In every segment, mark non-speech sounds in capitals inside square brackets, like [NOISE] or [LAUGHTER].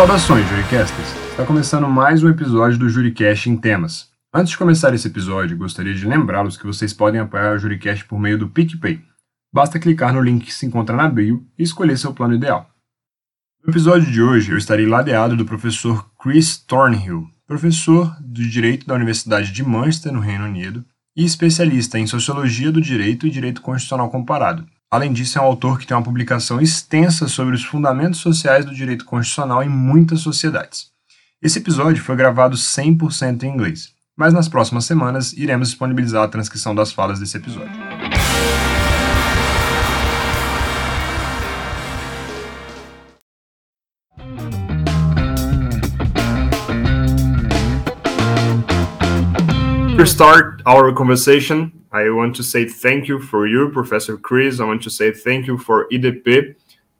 Saudações, Juricasters! Está começando mais um episódio do Juricast em Temas. Antes de começar esse episódio, gostaria de lembrá-los que vocês podem apoiar o Juricast por meio do PicPay. Basta clicar no link que se encontra na bio e escolher seu plano ideal. No episódio de hoje, eu estarei ladeado do professor Chris Thornhill, professor de Direito da Universidade de Manchester, no Reino Unido, e especialista em Sociologia do Direito e Direito Constitucional Comparado. Além disso, é um autor que tem uma publicação extensa sobre os fundamentos sociais do direito constitucional em muitas sociedades. Esse episódio foi gravado 100% em inglês, mas nas próximas semanas iremos disponibilizar a transcrição das falas desse episódio. To start our conversation, I want to say thank you for you, Professor Chris. I want to say thank you for IDP.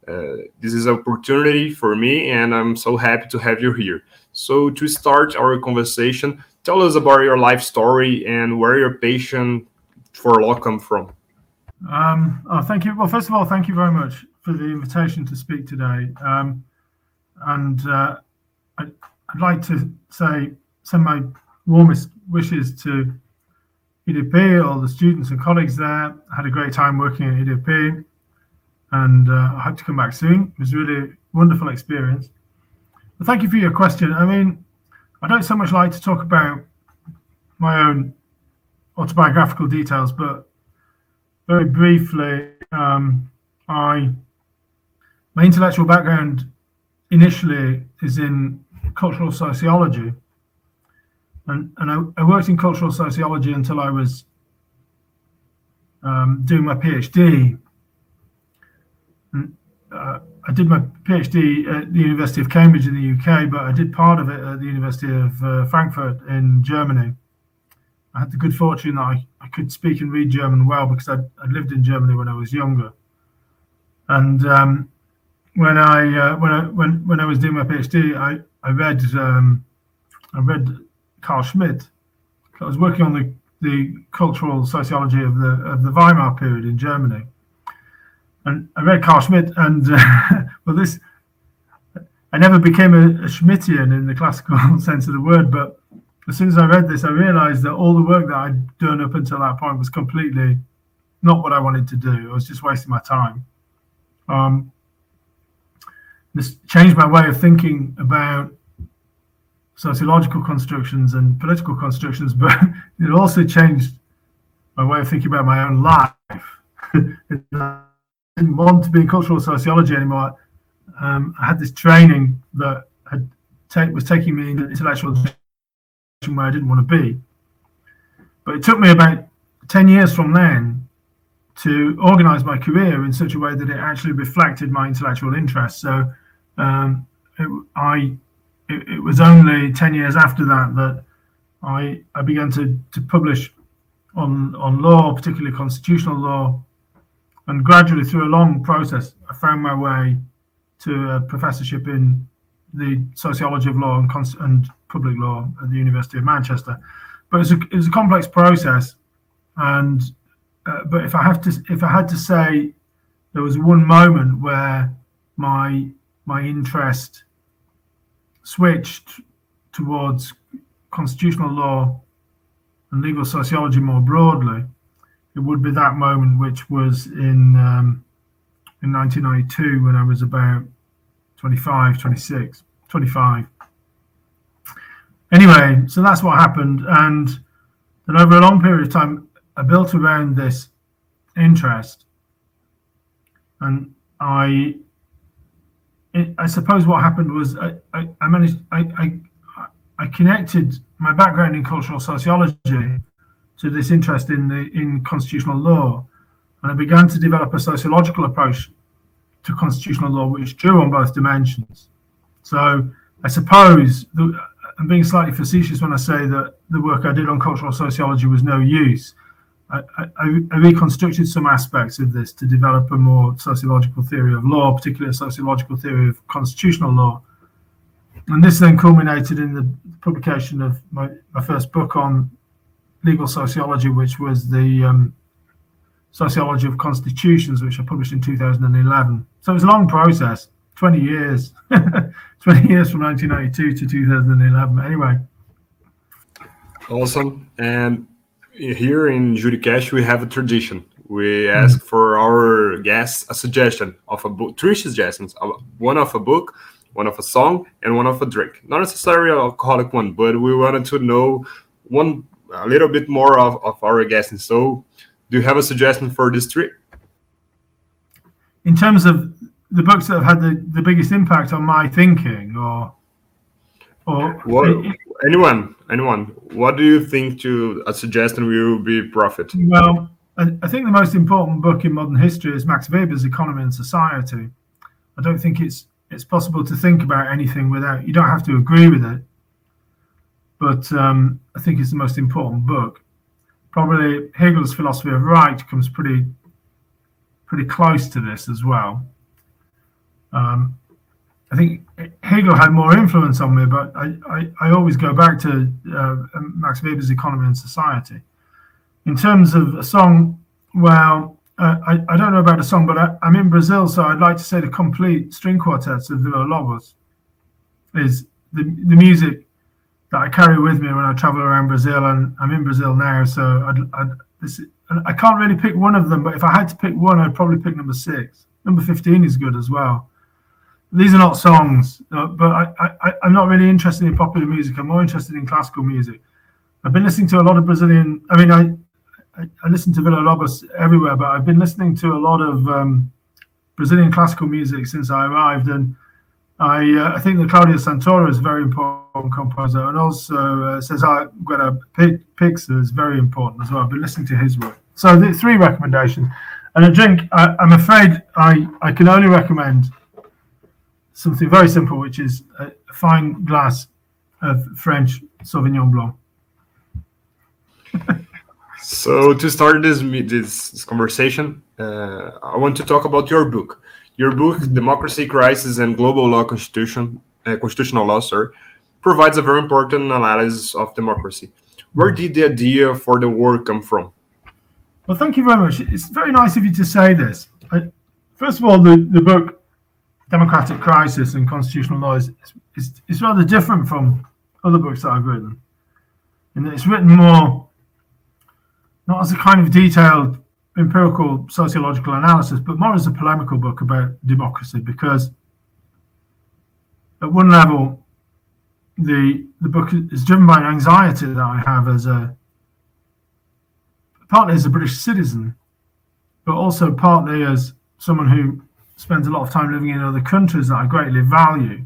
Uh, this is an opportunity for me, and I'm so happy to have you here. So, to start our conversation, tell us about your life story and where your passion for law come from. Um, oh, thank you. Well, first of all, thank you very much for the invitation to speak today. Um, and uh, I, I'd like to say, send my warmest wishes to IDP, all the students and colleagues there. I had a great time working at IDP and uh, I hope to come back soon. It was really wonderful experience. But thank you for your question. I mean, I don't so much like to talk about my own autobiographical details, but very briefly, um, I my intellectual background initially is in cultural sociology and, and I, I, worked in cultural sociology until I was um, doing my PhD. And, uh, I did my PhD at the University of Cambridge in the UK, but I did part of it at the University of uh, Frankfurt in Germany. I had the good fortune that I, I could speak and read German well because I, I lived in Germany when I was younger. And um, when I uh, when I when when I was doing my PhD, I I read um, I read Carl Schmitt. I was working on the, the cultural sociology of the of the Weimar period in Germany, and I read Carl Schmitt, and uh, [LAUGHS] well, this I never became a, a Schmittian in the classical [LAUGHS] sense of the word, but as soon as I read this, I realized that all the work that I'd done up until that point was completely not what I wanted to do. I was just wasting my time. Um, this changed my way of thinking about sociological constructions and political constructions, [LAUGHS] but it also changed my way of thinking about my own life. [LAUGHS] I didn't want to be in cultural sociology anymore. Um, I had this training that had was taking me in an intellectual direction where I didn't want to be. But it took me about 10 years from then to organize my career in such a way that it actually reflected my intellectual interests. So um, it, I it, it, was only 10 years after that that I, I began to, to publish on, on law, particularly constitutional law. And gradually, through a long process, I found my way to a professorship in the sociology of law and, and public law at the University of Manchester. But it was a, it a complex process. And uh, but if I have to, if I had to say, there was one moment where my my interest switched towards constitutional law and legal sociology more broadly, it would be that moment, which was in um, in 1992 when I was about 25, 26, 25. Anyway, so that's what happened, and then over a long period of time, I built around this interest, and I it, I suppose what happened was I, I, I managed I, I, I connected my background in cultural sociology to this interest in the in constitutional law, and I began to develop a sociological approach to constitutional law, which drew on both dimensions. So I suppose the, I'm being slightly facetious when I say that the work I did on cultural sociology was no use. I, I, I, reconstructed some aspects of this to develop a more sociological theory of law, particularly a sociological theory of constitutional law. And this then culminated in the publication of my, my first book on legal sociology, which was the um, Sociology of Constitutions, which I published in 2011. So it was a long process 20 years, [LAUGHS] 20 years from 1992 to 2011. Anyway. Awesome. And here in Juricast, we have a tradition. We ask mm-hmm. for our guests a suggestion of a book, three suggestions: one of a book, one of a song, and one of a drink. Not necessarily an alcoholic one, but we wanted to know one a little bit more of, of our guests. And So, do you have a suggestion for this three? In terms of the books that have had the, the biggest impact on my thinking, or or what, anyone, anyone, what do you think to a suggestion will be profit? Well, I, I think the most important book in modern history is Max Weber's Economy and Society. I don't think it's it's possible to think about anything without you don't have to agree with it but um, I think it's the most important book. Probably Hegel's philosophy of right comes pretty pretty close to this as well. Um, I think Hegel had more influence on me, but I, I, I always go back to uh, Max Weber's Economy and Society. In terms of a song, well, uh, I, I don't know about a song, but I, am in Brazil, so I'd like to say the complete string quartets of Villa Lobos is the, the music that I carry with me when I travel around Brazil, and I'm in Brazil now, so I'd, I'd, this, I can't really pick one of them. But if I had to pick one, I'd probably pick number six. Number fifteen is good as well. These are not songs, uh, but I, I, I'm not really interested in popular music. I'm more interested in classical music. I've been listening to a lot of Brazilian. I mean, I I, I listen to Villa Lobos everywhere, but I've been listening to a lot of um, Brazilian classical music since I arrived, and I, uh, I think that Claudio Santoro is a very important composer, and also uh, Cesar Guerra Pix is very important as well. I've been listening to his work. So the three recommendations, and a drink. I, am afraid I, I can only recommend something very simple, which is a fine glass of French Sauvignon Blanc. [LAUGHS] so to start this this, this conversation, uh, I want to talk about your book. Your book, Democracy, Crisis, and Global Law Constitution, uh, Constitutional Law, sir, provides a very important analysis of democracy. Where did the idea for the work come from? Well, thank you very much. It's very nice of you to say this. I, first of all, the, the book, Democratic Crisis and Constitutional Law, is, is, is rather different from other books that I've written. And it's written more, not as a kind of detailed empirical sociological analysis, but more as a polemical book about democracy because at one level, the the book is driven by an anxiety that I have as a partly as a British citizen, but also partly as someone who spends a lot of time living in other countries that I greatly value.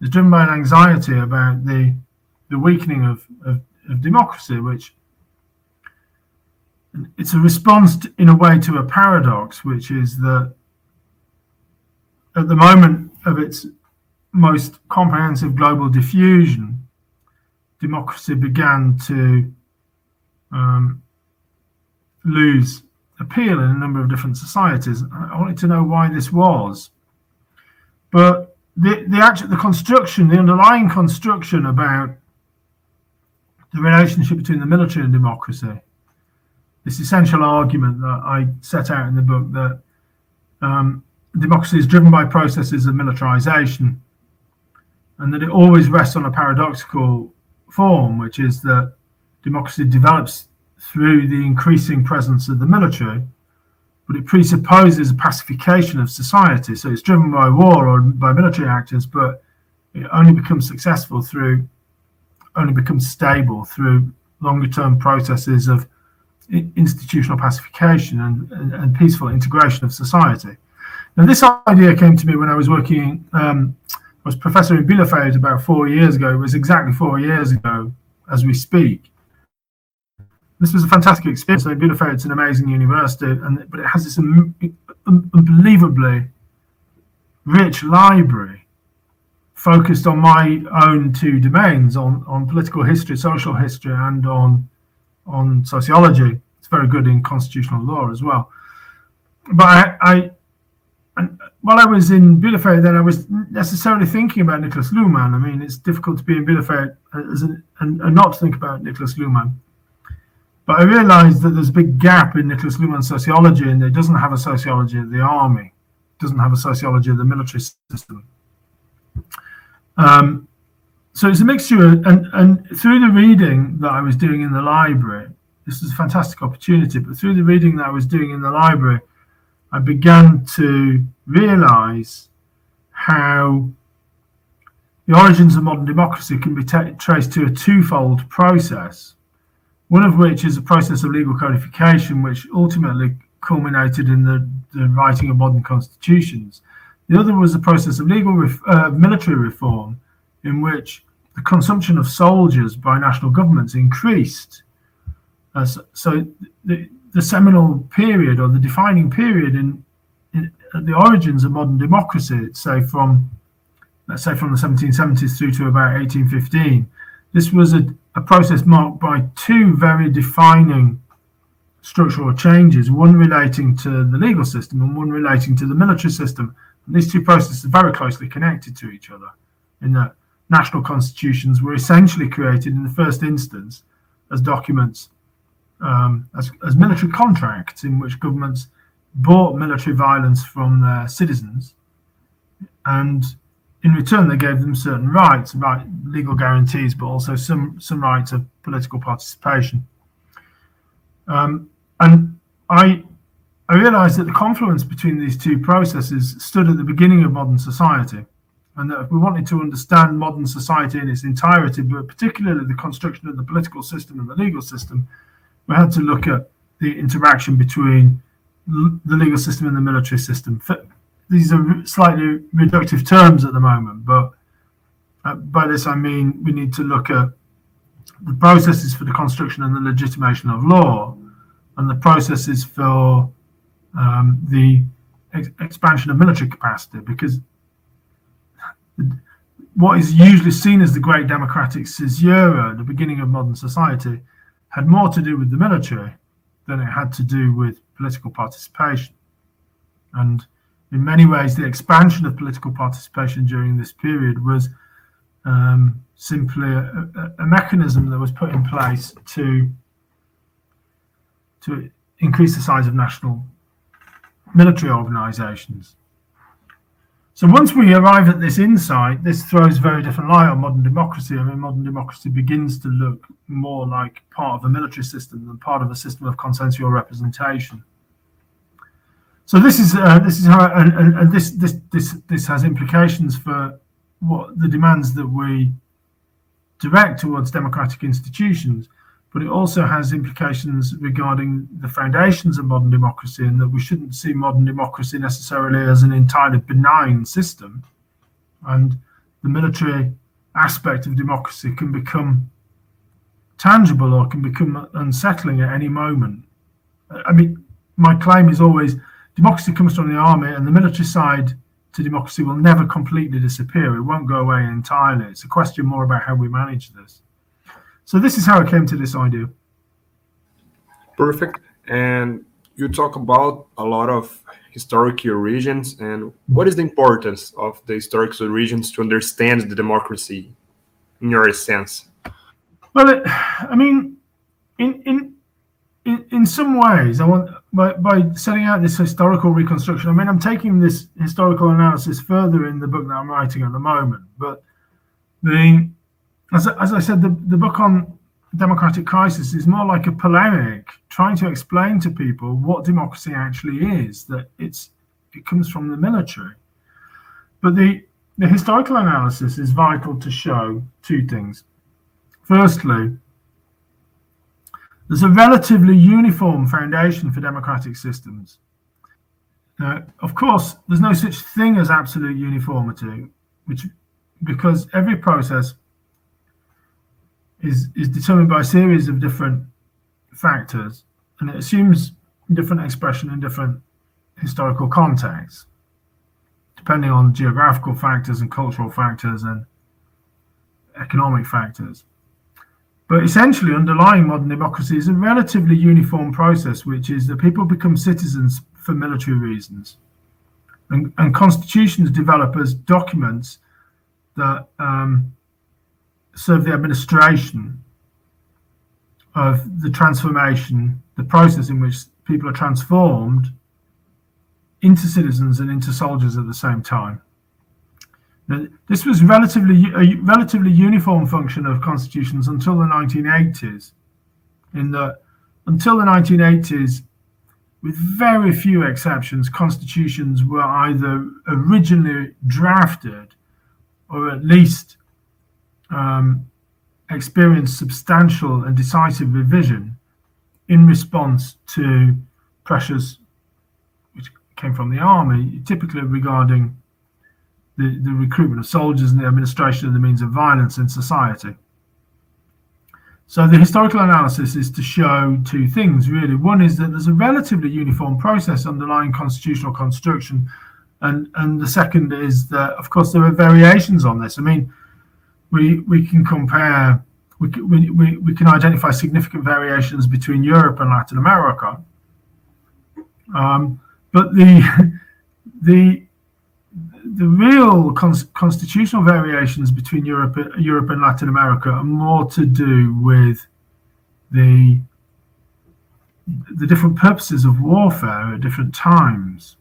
It's driven by an anxiety about the the weakening of, of, of democracy, which it's a response to, in a way to a paradox, which is that at the moment of its most comprehensive global diffusion, democracy began to um, lose appeal in a number of different societies. I wanted to know why this was, but the the actual the construction, the underlying construction about the relationship between the military and democracy this essential argument that I set out in the book that um, democracy is driven by processes of militarization and that it always rests on a paradoxical form, which is that democracy develops through the increasing presence of the military, but it presupposes a pacification of society. So it's driven by war or by military actors, but it only becomes successful through, only becomes stable through longer term processes of institutional pacification and, and, and, peaceful integration of society. Now, this idea came to me when I was working, um, I was professor in Bielefeld about four years ago. It was exactly four years ago as we speak. This was a fantastic experience. So Bielefeld's an amazing university, and but it has this un- unbelievably rich library focused on my own two domains on, on political history, social history, and on on sociology. It's very good in constitutional law as well. But I, I and while I was in Bielefeld, then I was necessarily thinking about Niklas Luhmann. I mean, it's difficult to be in Bielefeld as an, and, and not think about Niklas Luhmann. But I realized that there's a big gap in Niklas Luhmann's sociology, and it doesn't have a sociology of the army. doesn't have a sociology of the military system. Um, so it's a mixture, of, and and through the reading that I was doing in the library, this was a fantastic opportunity. But through the reading that I was doing in the library, I began to realise how the origins of modern democracy can be t- traced to a twofold process. One of which is a process of legal codification, which ultimately culminated in the, the writing of modern constitutions. The other was a process of legal ref- uh, military reform, in which the consumption of soldiers by national governments increased. Uh, so, so the, the seminal period or the defining period in, in the origins of modern democracy, say from let's say from the 1770s through to about 1815, this was a, a process marked by two very defining structural changes, one relating to the legal system and one relating to the military system. And these two processes are very closely connected to each other in that national constitutions were essentially created in the first instance as documents, um, as, as military contracts in which governments bought military violence from their citizens and in return, they gave them certain rights, right, legal guarantees, but also some some rights of political participation. Um, and I I realised that the confluence between these two processes stood at the beginning of modern society, and that if we wanted to understand modern society in its entirety, but particularly the construction of the political system and the legal system, we had to look at the interaction between the legal system and the military system these are slightly reductive terms at the moment, but uh, by this I mean we need to look at the processes for the construction and the legitimation of law, and the processes for um, the ex- expansion of military capacity, because what is usually seen as the great democratic caesura, the beginning of modern society, had more to do with the military than it had to do with political participation. And in many ways, the expansion of political participation during this period was um, simply a, a, a, mechanism that was put in place to to increase the size of national military organizations. So once we arrive at this insight, this throws very different light on modern democracy. I mean, modern democracy begins to look more like part of a military system than part of a system of consensual representation. So this is uh, this is how and, and, and, this this this this has implications for what the demands that we direct towards democratic institutions, but it also has implications regarding the foundations of modern democracy, and that we shouldn't see modern democracy necessarily as an entirely benign system, and the military aspect of democracy can become tangible or can become unsettling at any moment. I mean, my claim is always democracy comes from the army, and the military side to democracy will never completely disappear. It won't go away entirely. It's a question more about how we manage this. So this is how I came to this idea. Perfect. And you talk about a lot of historical origins and what is the importance of the historical origins to understand the democracy in your sense? Well, it, I mean, in in in, in some ways, I want by, by setting out this historical reconstruction. I mean, I'm taking this historical analysis further in the book that I'm writing at the moment. But the as, as I said, the, the book on democratic crisis is more like a polemic, trying to explain to people what democracy actually is. That it's it comes from the military. But the the historical analysis is vital to show two things. Firstly, there's a relatively uniform foundation for democratic systems. Now, of course, there's no such thing as absolute uniformity, which because every process is is determined by a series of different factors, and it assumes different expression in different historical contexts, depending on geographical factors and cultural factors and economic factors. But essentially, underlying modern democracy is a relatively uniform process, which is that people become citizens for military reasons. And, and constitutions develop as documents that um, serve the administration of the transformation, the process in which people are transformed into citizens and into soldiers at the same time. This was relatively a relatively uniform function of constitutions until the 1980s. In that, until the 1980s, with very few exceptions, constitutions were either originally drafted or at least um, experienced substantial and decisive revision in response to pressures which came from the army, typically regarding the, the recruitment of soldiers and the administration of the means of violence in society. So the historical analysis is to show two things really. One is that there's a relatively uniform process underlying constitutional construction, and and the second is that of course there are variations on this. I mean, we we can compare, we we we, we can identify significant variations between Europe and Latin America, um, but the [LAUGHS] the the real cons- constitutional variations between Europe, Europe and Latin America are more to do with the the different purposes of warfare at different times,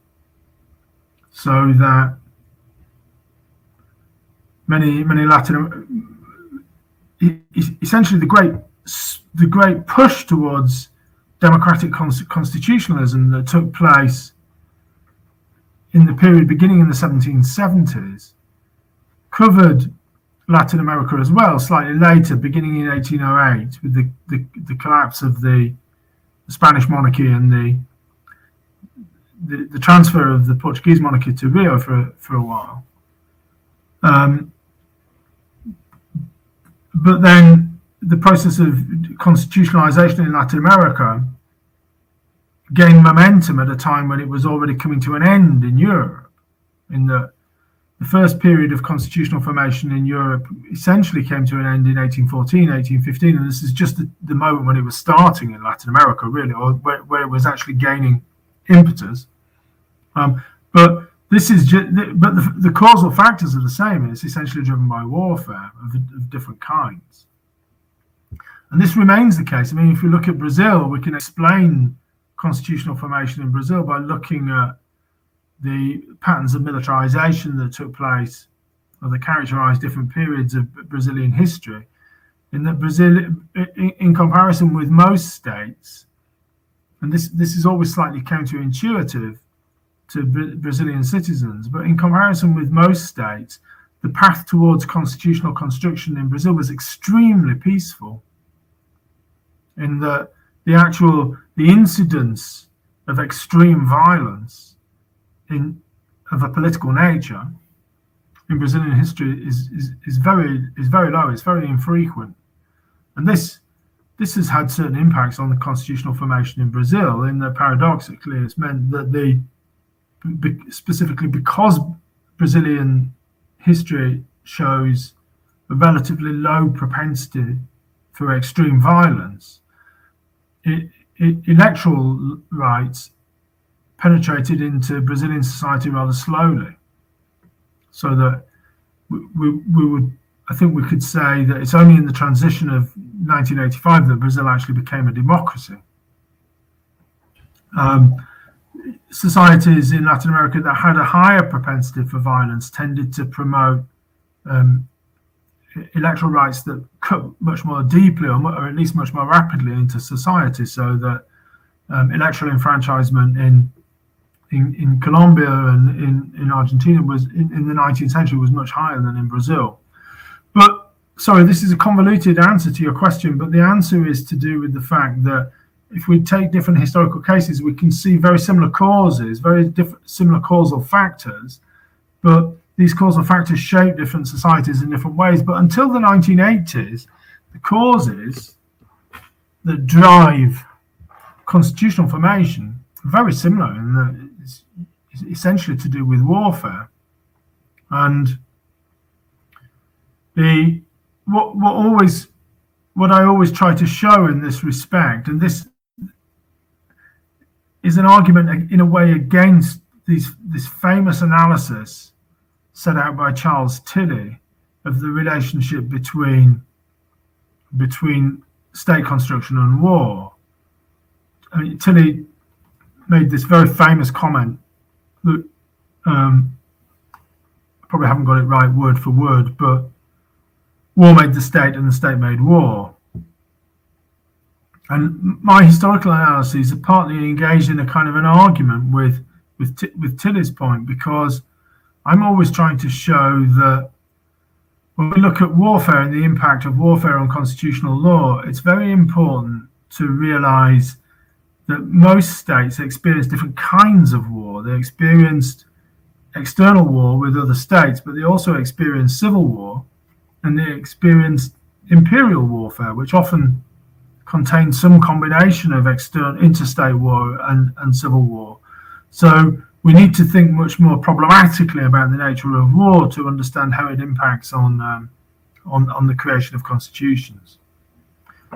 so that many many Latin essentially the great the great push towards democratic constitutionalism that took place in the period beginning in the 1770s covered Latin America as well, slightly later, beginning in 1808, with the, the, the collapse of the, Spanish monarchy and the, the, the transfer of the Portuguese monarchy to Rio for, for a while. Um, but then the process of constitutionalization in Latin America gained momentum at a time when it was already coming to an end in Europe. In the, the first period of constitutional formation in Europe essentially came to an end in 1814, 1815, and this is just the, the moment when it was starting in Latin America, really, or where, where it was actually gaining impetus. Um, but this is but the, the, causal factors are the same. It's essentially driven by warfare of, of different kinds. And this remains the case. I mean, if we look at Brazil, we can explain constitutional formation in Brazil by looking at the patterns of militarization that took place or that characterized different periods of Brazilian history. In that Brazil, in comparison with most states, and this, this is always slightly counterintuitive to Brazilian citizens, but in comparison with most states, the path towards constitutional construction in Brazil was extremely peaceful. In that the actual the incidence of extreme violence in of a political nature in Brazilian history is, is, is very is very low. It's very infrequent, and this this has had certain impacts on the constitutional formation in Brazil. In that paradoxically, it's meant that the specifically because Brazilian history shows a relatively low propensity for extreme violence, electoral rights penetrated into Brazilian society rather slowly. So that we, we, we, would, I think we could say that it's only in the transition of 1985 that Brazil actually became a democracy. Um, societies in Latin America that had a higher propensity for violence tended to promote um, electoral rights that cut much more deeply, or, at least much more rapidly, into society, so that um, electoral enfranchisement in, in in Colombia and in, in Argentina was in, in the 19th century was much higher than in Brazil. But sorry, this is a convoluted answer to your question, but the answer is to do with the fact that if we take different historical cases, we can see very similar causes, very different, similar causal factors, but these causal factors shape different societies in different ways. But until the 1980s, the causes that drive constitutional formation are very similar in that it's, essentially to do with warfare. And the what what always what I always try to show in this respect, and this is an argument in a way against these this famous analysis set out by Charles Tilly of the relationship between between state construction and war. I mean, Tilly made this very famous comment look, um, probably haven't got it right word for word, but war made the state and the state made war. And my historical analyses are partly engaged in a kind of an argument with with with Tilly's point because I'm always trying to show that when we look at warfare and the impact of warfare on constitutional law, it's very important to realize that most states experience different kinds of war. They experienced external war with other states, but they also experienced civil war and they experienced imperial warfare, which often contains some combination of external interstate war and, and civil war. So we need to think much more problematically about the nature of war to understand how it impacts on um, on, on the creation of constitutions.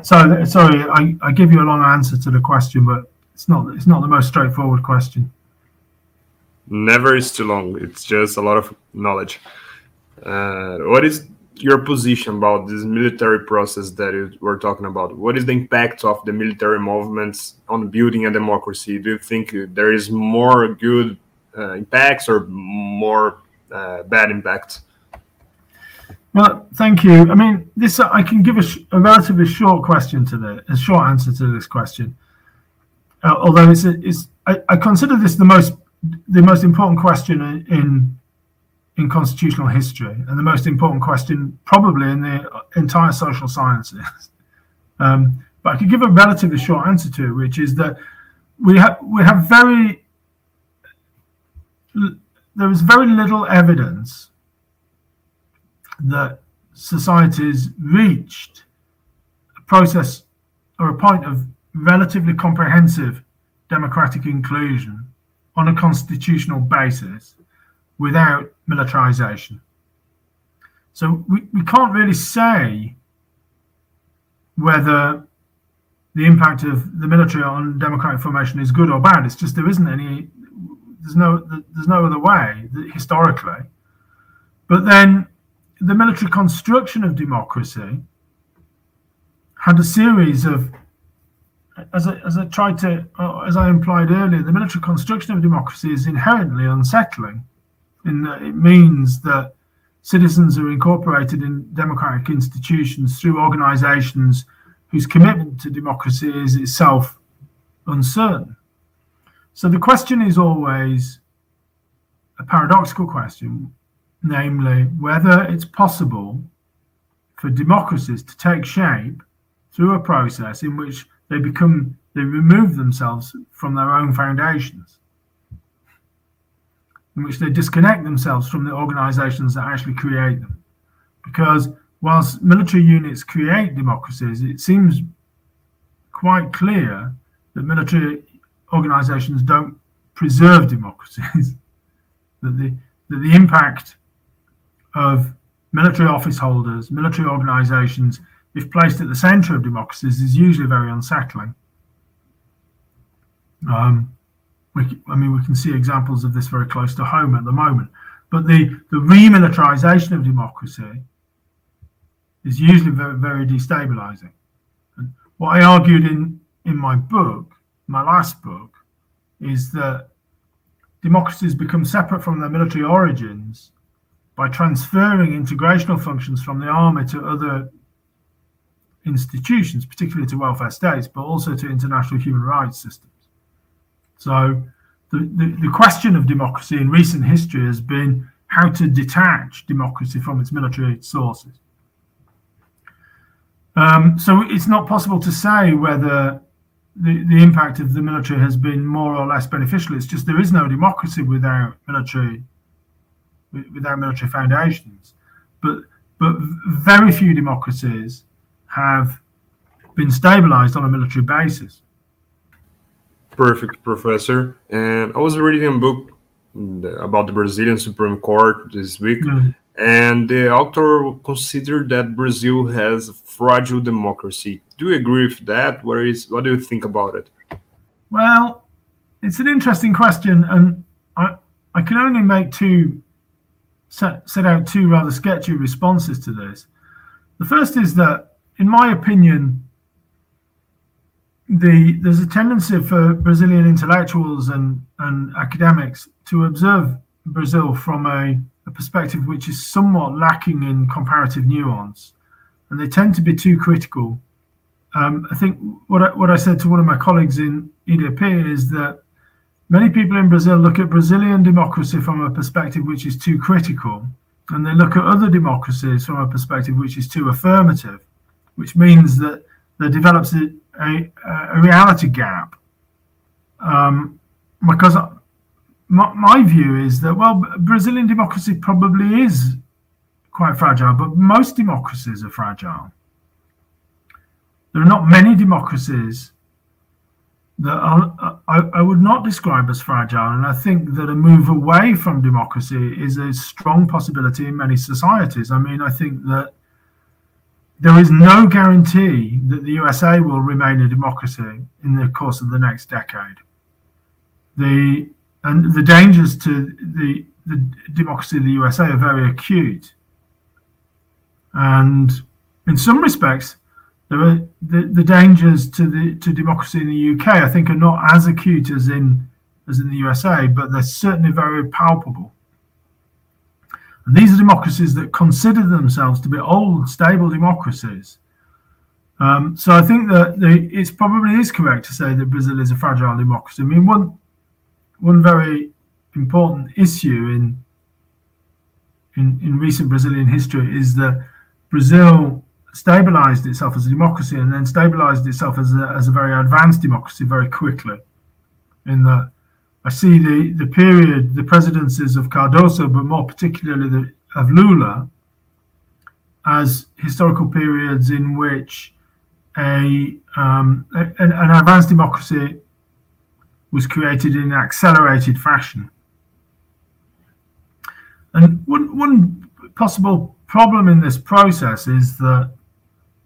So sorry, I, I give you a long answer to the question, but it's not it's not the most straightforward question. Never is too long. It's just a lot of knowledge. Uh, what is your position about this military process that we're talking about? What is the impact of the military movements on building a democracy? Do you think there is more good uh, impacts or more uh, bad impacts? Well, thank you. I mean, this I can give a, sh- a relatively short question to the a short answer to this question. Uh, although it's, it's I, I, consider this the most the most important question in in constitutional history and the most important question probably in the entire social sciences. [LAUGHS] Um, but I could give a relatively short answer to it, which is that we have we have very there is very little evidence that societies reached a process or a point of relatively comprehensive democratic inclusion on a constitutional basis without militarization. So we, we can't really say whether the impact of the military on democratic formation is good or bad. It's just there isn't any, there's no, there's no other way historically. But then the military construction of democracy had a series of as I, as I tried to, uh, as I implied earlier, the military construction of democracy is inherently unsettling in that it means that citizens are incorporated in democratic institutions through organizations whose commitment to democracy is itself uncertain. So the question is always a paradoxical question, namely whether it's possible for democracies to take shape through a process in which they become they remove themselves from their own foundations in which they disconnect themselves from the organizations that actually create them because whilst military units create democracies it seems quite clear that military organizations don't preserve democracies [LAUGHS] that the that the impact of military office holders military organizations if placed at the center of democracies, is usually very unsettling. Um, we, I mean, we can see examples of this very close to home at the moment. But the, the remilitarization of democracy is usually very, very destabilizing. And what I argued in, in my book, my last book, is that democracies become separate from their military origins by transferring integrational functions from the army to other institutions, particularly to welfare states, but also to international human rights systems. So the, the, the, question of democracy in recent history has been how to detach democracy from its military sources. Um, so it's not possible to say whether the, the impact of the military has been more or less beneficial. It's just there is no democracy without military without military foundations. But but very few democracies have been stabilized on a military basis. Perfect, Professor. And I was reading a book about the Brazilian Supreme Court this week, mm. and the author considered that Brazil has a fragile democracy. Do you agree with that? What is what do you think about it? Well, it's an interesting question, and I I can only make two set, set out two rather sketchy responses to this. The first is that in my opinion, the there's a tendency for Brazilian intellectuals and, and academics to observe Brazil from a, a perspective which is somewhat lacking in comparative nuance, and they tend to be too critical. Um, I think what I, what I said to one of my colleagues in IDP is that many people in Brazil look at Brazilian democracy from a perspective which is too critical, and they look at other democracies from a perspective which is too affirmative, which means that there develops a, a, a reality gap. Um, because my, my view is that, well, Brazilian democracy probably is quite fragile, but most democracies are fragile. There are not many democracies that are, I, I, would not describe as fragile. And I think that a move away from democracy is a strong possibility in many societies. I mean, I think that there is no guarantee that the USA will remain a democracy in the course of the next decade. The and the dangers to the, the democracy of the USA are very acute. And in some respects, are the, the dangers to the to democracy in the UK, I think, are not as acute as in as in the USA, but they're certainly very palpable. These are democracies that consider themselves to be old, stable democracies. Um, so I think that the, it's probably is correct to say that Brazil is a fragile democracy. I mean, one one very important issue in in, in recent Brazilian history is that Brazil stabilized itself as a democracy and then stabilized itself as a, as a very advanced democracy very quickly. In that I see the, the period, the presidencies of Cardoso, but more particularly the, of Lula, as historical periods in which a, um, a an, an advanced democracy was created in an accelerated fashion. And one, one possible problem in this process is that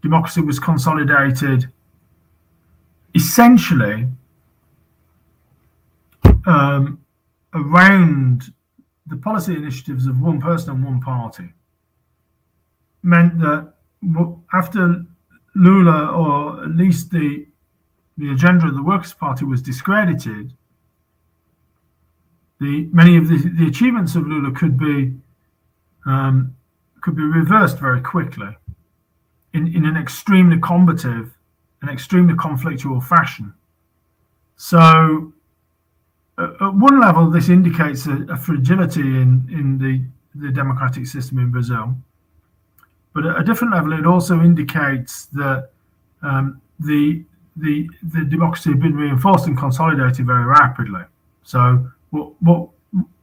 democracy was consolidated essentially um, around the policy initiatives of one person and one party meant that after Lula, or at least the the agenda of the Workers' Party was discredited, the many of the, the achievements of Lula could be um, could be reversed very quickly in, in an extremely combative and extremely conflictual fashion. So at one level, this indicates a, a, fragility in, in the, the democratic system in Brazil. But at a different level, it also indicates that um, the, the, the democracy had been reinforced and consolidated very rapidly. So what, what,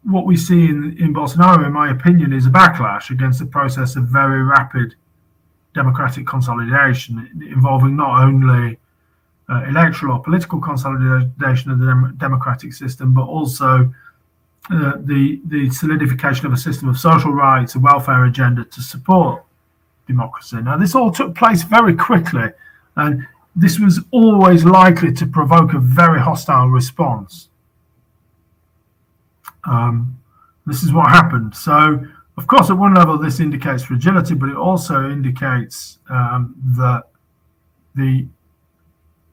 what we see in, in Bolsonaro, in my opinion, is a backlash against the process of very rapid democratic consolidation involving not only uh, electoral or political consolidation of the dem- democratic system, but also uh, the the solidification of a system of social rights, a welfare agenda to support democracy. Now, this all took place very quickly, and this was always likely to provoke a very hostile response. Um, this is what happened. So, of course, at one level, this indicates fragility, but it also indicates um, that the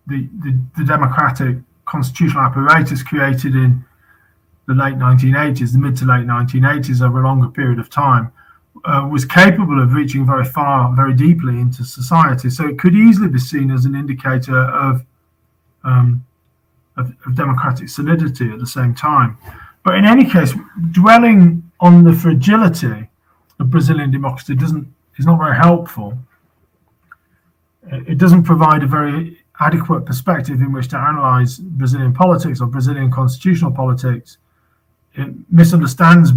the, the, the democratic constitutional apparatus created in the late 1980s, the mid to late 1980s, over a longer period of time, uh, was capable of reaching very far, very deeply into society. So it could easily be seen as an indicator of, um, of, of democratic solidity at the same time. But in any case, dwelling on the fragility of Brazilian democracy doesn't is not very helpful. It doesn't provide a very adequate perspective in which to analyze Brazilian politics or Brazilian constitutional politics. It misunderstands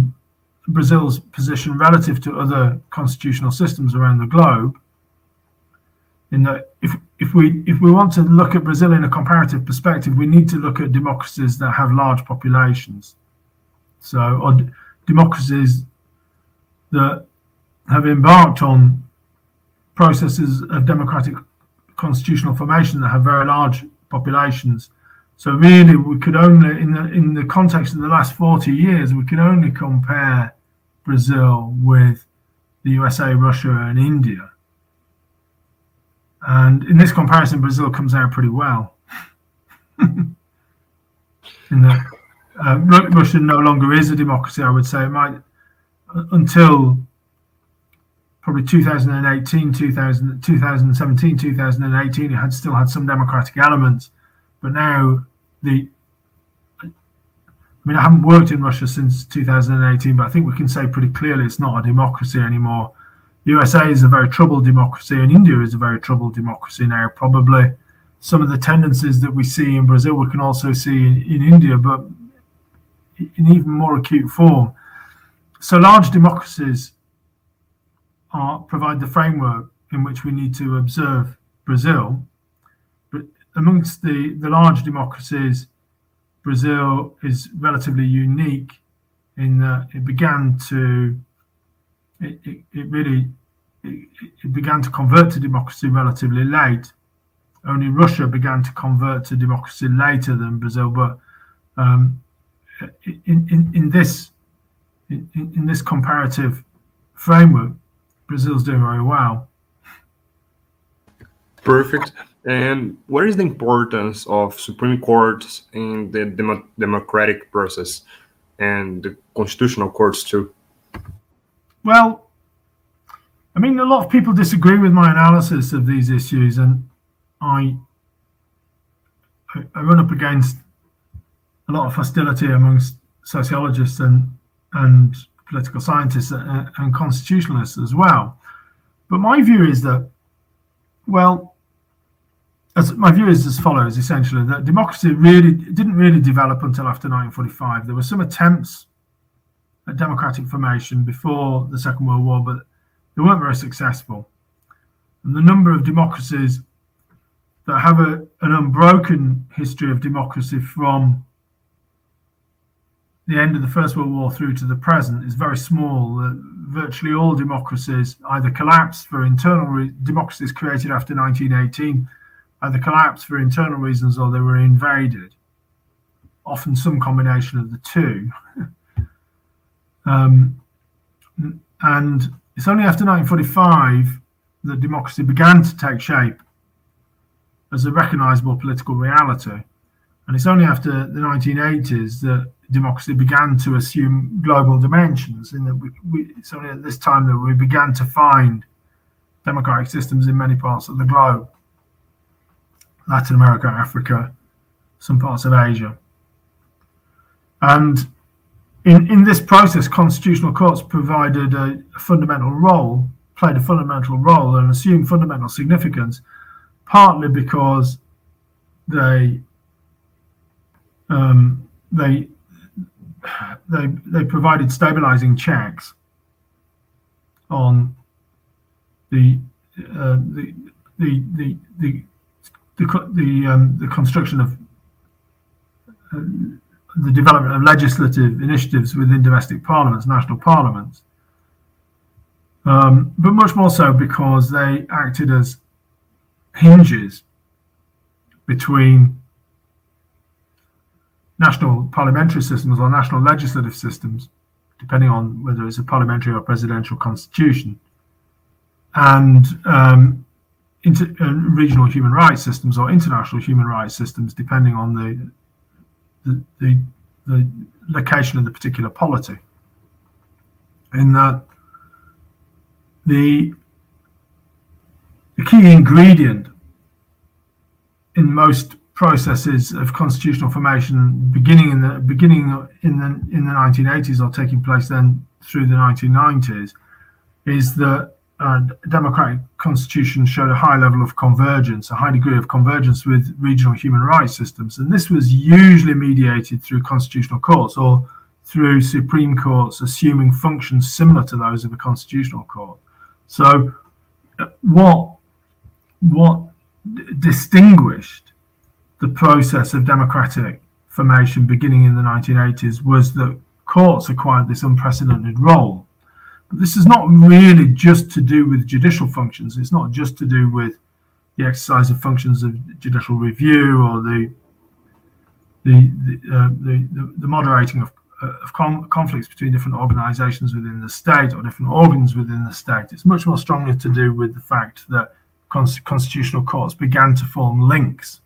Brazil's position relative to other constitutional systems around the globe. In that, if if we if we want to look at Brazil in a comparative perspective, we need to look at democracies that have large populations. So, or democracies that have embarked on processes of democratic constitutional formation that have very large populations. So really, we could only, in the in the context of the last 40 years, we can only compare Brazil with the USA, Russia, and India. And in this comparison, Brazil comes out pretty well. [LAUGHS] in that uh, Russia no longer is a democracy. I would say it might until probably 2018, 2000, 2017, 2018. It had still had some democratic elements, but now the I mean, I haven't worked in Russia since 2018, but I think we can say pretty clearly it's not a democracy anymore. USA is a very troubled democracy, and India is a very troubled democracy now. Probably some of the tendencies that we see in Brazil, we can also see in, in India, but in even more acute form. So, large democracies are, provide the framework in which we need to observe Brazil. But amongst the, the large democracies, Brazil is relatively unique in that it began to it, it, it really it, it, began to convert to democracy relatively late. Only Russia began to convert to democracy later than Brazil, but um, in, in, in this in, in this comparative framework, Brazil's doing very well. Perfect. And what is the importance of Supreme Courts in the dem- democratic process and the constitutional courts too? Well, I mean, a lot of people disagree with my analysis of these issues, and I I run up against a lot of hostility amongst sociologists and and political scientists and, constitutionalists as well. But my view is that, well, as my view is as follows essentially that democracy really didn't really develop until after 1945 there were some attempts at democratic formation before the second world war but they weren't very successful and the number of democracies that have a, an unbroken history of democracy from the end of the First World War through to the present is very small. Uh, virtually all democracies either collapsed for internal re- democracies created after 1918 either collapsed for internal reasons or they were invaded. Often some combination of the two. [LAUGHS] um, and it's only after 1945 that democracy began to take shape as a recognizable political reality. And it's only after the 1980s that democracy began to assume global dimensions. In that we, we, it's only at this time that we began to find democratic systems in many parts of the globe. Latin America, Africa, some parts of Asia. And in, in this process, constitutional courts provided a, a fundamental role, played a fundamental role, and assumed fundamental significance, partly because they um, they they they provided stabilizing checks on the uh, the, the the the the the, um, the construction of uh, the development of legislative initiatives within domestic parliaments, national parliaments, um, but much more so because they acted as hinges between national parliamentary systems or national legislative systems, depending on whether it's a parliamentary or presidential constitution, and um, inter, uh, regional human rights systems or international human rights systems, depending on the, the the, the location of the particular polity. In that, the the key ingredient in most processes of constitutional formation, beginning in the beginning in the in the 1980s or taking place then through the 1990s, is that uh, democratic constitution showed a high level of convergence, a high degree of convergence with regional human rights systems. And this was usually mediated through constitutional courts or through Supreme Courts assuming functions similar to those of a constitutional court. So, uh, what, what distinguished the process of democratic formation beginning in the 1980s was that courts acquired this unprecedented role But this is not really just to do with judicial functions. It's not just to do with the exercise of functions of judicial review or the the the, uh, the, the, moderating of, uh, of com- conflicts between different organizations within the state or different organs within the state. It's much more strongly to do with the fact that constitutional courts began to form links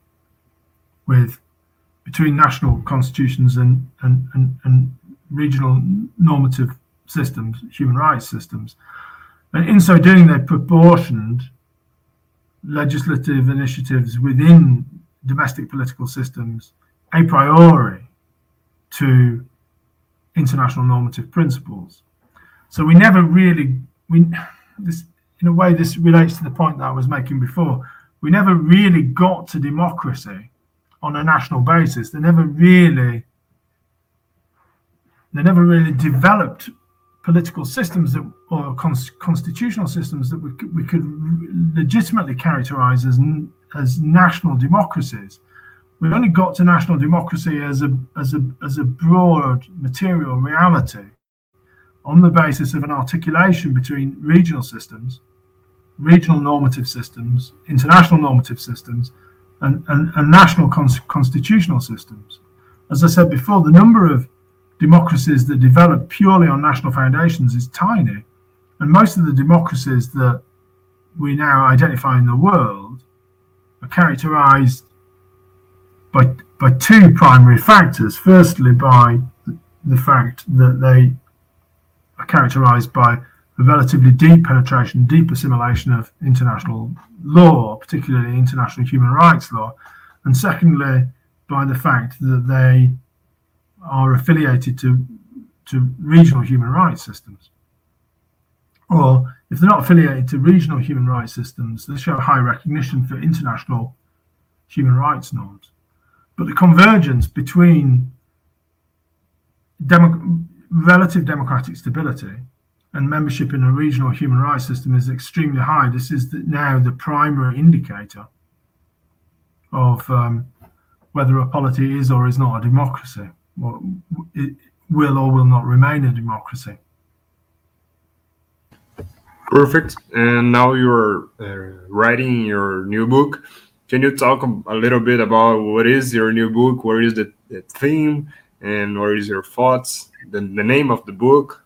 with between national constitutions and, and, and, and regional normative systems, human rights systems. And in so doing, they proportioned legislative initiatives within domestic political systems a priori to international normative principles. So we never really we this in a way this relates to the point that I was making before. We never really got to democracy on a national basis. They never really they never really developed political systems that, or cons- constitutional systems that we could, we could legitimately characterize as as national democracies. We only got to national democracy as a as a as a broad material reality on the basis of an articulation between regional systems, regional normative systems, international normative systems, and, and, and national cons- constitutional systems. As I said before, the number of democracies that develop purely on national foundations is tiny. And most of the democracies that we now identify in the world are characterized by, by two primary factors. Firstly, by the fact that they are characterized by a relatively deep penetration, deep assimilation of international law, particularly international human rights law. And secondly, by the fact that they are affiliated to, to regional human rights systems. Or if they're not affiliated to regional human rights systems, they show high recognition for international human rights norms. But the convergence between demo- relative democratic stability and membership in a regional human rights system is extremely high. This is the, now the primary indicator of um, whether a polity is or is not a democracy or it will or will not remain a democracy. Perfect. And now you're uh, writing your new book. Can you talk a little bit about what is your new book? What is the, the theme? And what is your thoughts? The, the name of the book?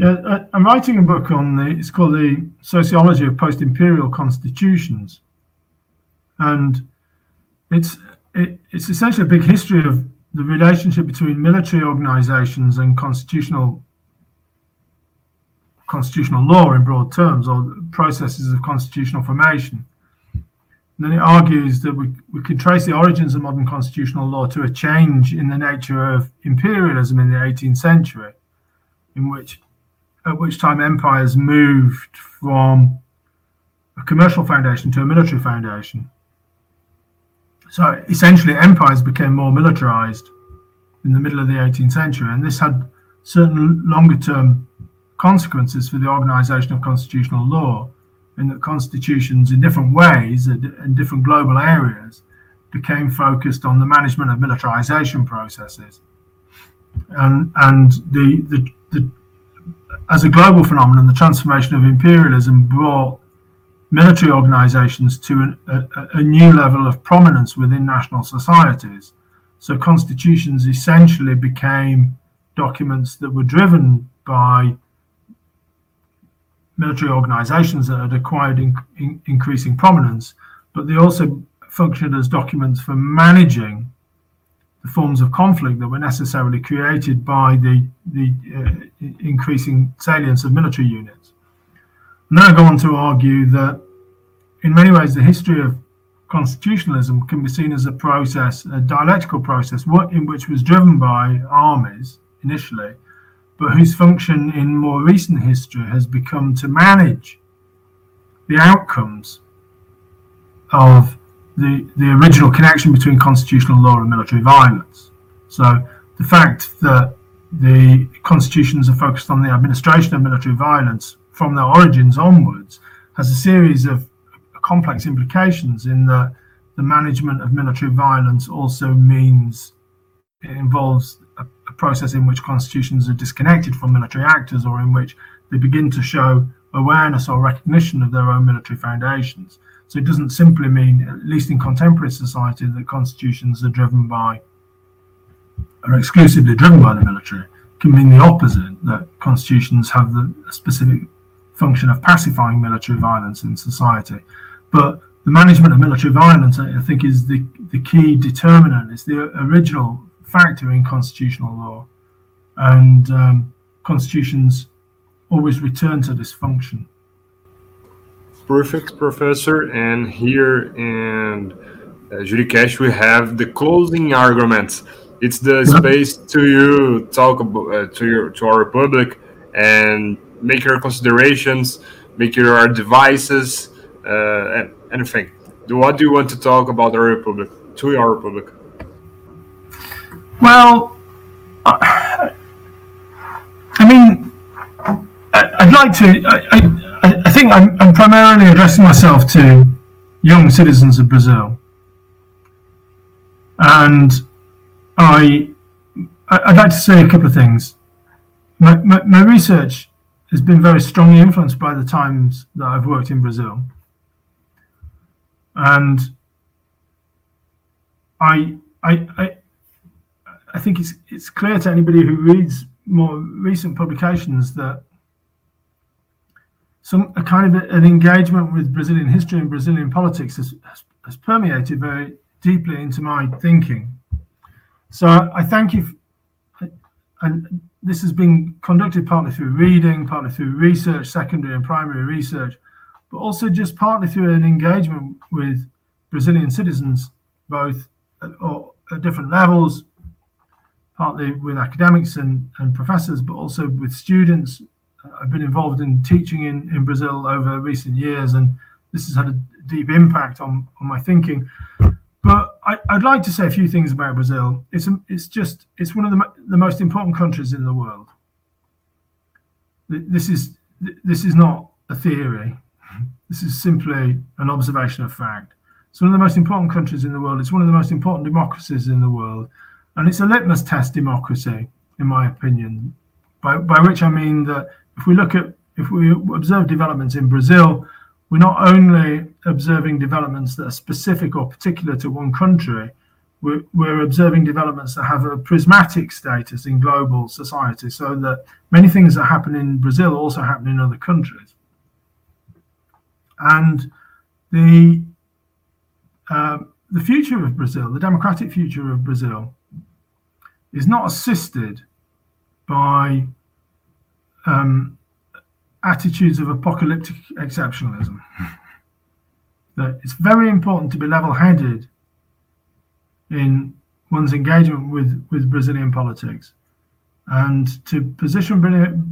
Yeah, uh, I'm writing a book on the, it's called The Sociology of Post Imperial Constitutions. And it's, it, it's essentially a big history of the relationship between military organizations and constitutional constitutional law in broad terms or processes of constitutional formation. And then it argues that we, we can trace the origins of modern constitutional law to a change in the nature of imperialism in the 18th century, in which at which time empires moved from a commercial foundation to a military foundation. So essentially, empires became more militarized in the middle of the 18th century, and this had certain longer term consequences for the organization of constitutional law, in that constitutions, in different ways, in different global areas, became focused on the management of militarization processes. And, and the, the, the, as a global phenomenon, the transformation of imperialism brought military organizations to an, a, a, new level of prominence within national societies. So constitutions essentially became documents that were driven by military organizations that had acquired in, in, increasing prominence, but they also functioned as documents for managing the forms of conflict that were necessarily created by the, the uh, increasing salience of military units. And then I go on to argue that in many ways, the history of constitutionalism can be seen as a process, a dialectical process, what in which was driven by armies initially, but whose function in more recent history has become to manage the outcomes of the, the original connection between constitutional law and military violence. So the fact that the constitutions are focused on the administration of military violence from their origins onwards has a series of complex implications in that the management of military violence also means it involves a, a, process in which constitutions are disconnected from military actors or in which they begin to show awareness or recognition of their own military foundations. So it doesn't simply mean, at least in contemporary society, that constitutions are driven by, are exclusively driven by the military. It can mean the opposite, that constitutions have the specific function of pacifying military violence in society. But the management of military violence, I think, is the, the key determinant. It's the original factor in constitutional law. And um, constitutions always return to this function. Perfect, Professor. And here in uh, Juricast, we have the closing arguments. It's the [LAUGHS] space to you talk about, uh, to your to our public and make your considerations, make your advices, uh, and anything. Do what do you want to talk about our republic to our republic? Well, I, I mean, I, would like to. I, I think I'm, I'm primarily addressing myself to young citizens of Brazil, and I I'd like to say a couple of things. My, my, my research has been very strongly influenced by the times that I've worked in Brazil, and I I I I think it's it's clear to anybody who reads more recent publications that some a kind of an engagement with Brazilian history and Brazilian politics has, has, has permeated very deeply into my thinking. So I, I thank you, and this has been conducted partly through reading, partly through research, secondary and primary research, but also just partly through an engagement with Brazilian citizens, both at, or at different levels, partly with academics and, and professors, but also with students. I've been involved in teaching in, in Brazil over recent years, and this has had a deep impact on, on my thinking. But I, would like to say a few things about Brazil. It's it's just it's one of the, the most important countries in the world. This is this is not a theory. This is simply an observation of fact. It's one of the most important countries in the world. It's one of the most important democracies in the world. And it's a litmus test democracy, in my opinion, by, by which I mean that if we look at, if we observe developments in Brazil, we're not only observing developments that are specific or particular to one country, we're, we're observing developments that have a prismatic status in global society, so that many things that happen in Brazil also happen in other countries. And the uh, the future of Brazil, the democratic future of Brazil, is not assisted by um, attitudes of apocalyptic exceptionalism. that it's very important to be level-headed in one's engagement with, with Brazilian politics and to position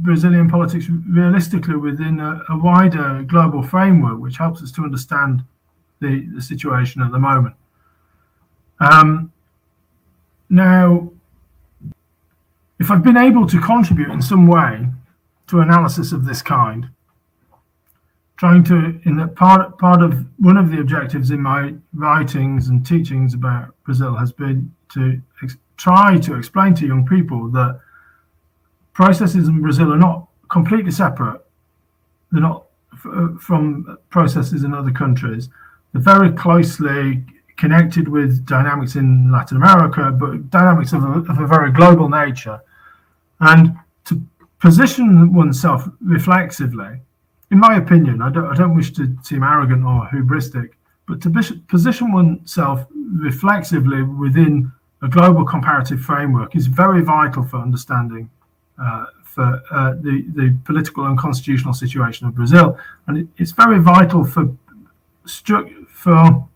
Brazilian politics realistically within a, a, wider global framework, which helps us to understand the, the situation at the moment. Um, now, if I've been able to contribute in some way to analysis of this kind, trying to in the part part of one of the objectives in my writings and teachings about Brazil has been to ex- try to explain to young people that processes in Brazil are not completely separate. They're not f- uh, from processes in other countries. They're very closely connected with dynamics in Latin America, but dynamics of a, of a very global nature. And position oneself reflexively, in my opinion, I don't, I don't wish to seem arrogant or hubristic, but to position oneself reflexively within a global comparative framework is very vital for understanding uh, for uh, the, the political and constitutional situation of Brazil. And it, it's very vital for, stru- for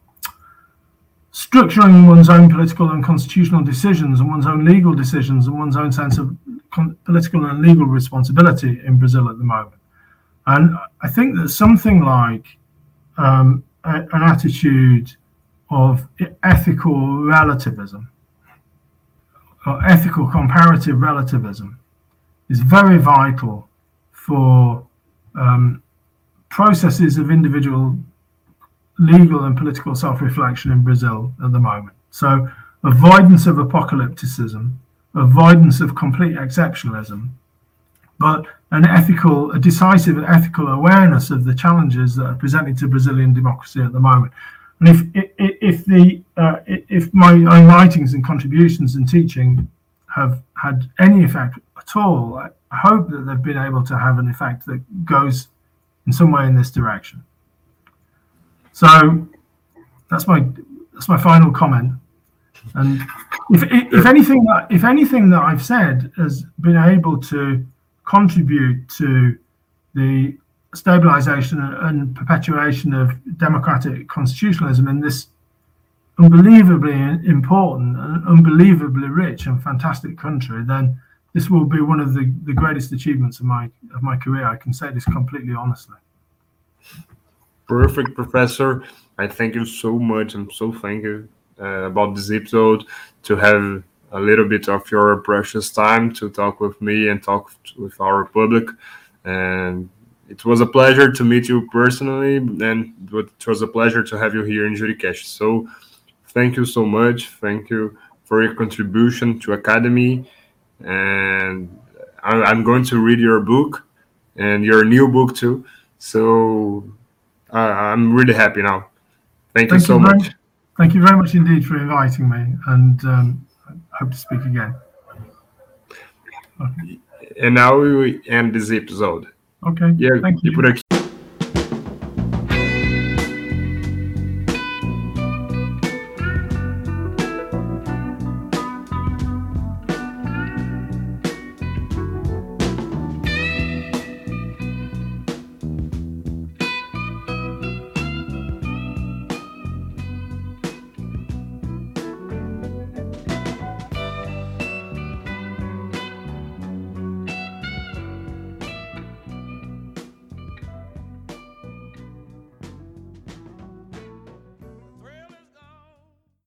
structuring one's own political and constitutional decisions and one's own legal decisions and one's own sense of political and legal responsibility in Brazil at the moment. And I think that something like um, a, an attitude of ethical relativism or ethical comparative relativism is very vital for um, processes of individual legal and political self reflection in Brazil at the moment. So, avoidance of apocalypticism avoidance of complete exceptionalism, but an ethical, a decisive ethical awareness of the challenges that are presented to Brazilian democracy at the moment. And if if, the uh, if my own writings and contributions and teaching have had any effect at all, I hope that they've been able to have an effect that goes in some way in this direction. So that's my that's my final comment. And if if anything if anything that I've said has been able to contribute to the stabilization and perpetuation of democratic constitutionalism in this unbelievably important and unbelievably rich and fantastic country, then this will be one of the, the greatest achievements of my of my career. I can say this completely honestly. Perfect, Professor. I thank you so much. I'm so thank you uh, about this episode to have a little bit of your precious time to talk with me and talk with our public. And it was a pleasure to meet you personally, and it was a pleasure to have you here in Juricast. So, thank you so much. Thank you for your contribution to Academy. And I'm going to read your book and your new book too. So, uh, I'm really happy now. Thank, thank you so you much. Thank you very much indeed for inviting me, and um, I hope to speak again. Okay. And now we end this episode. Ok. E por aqui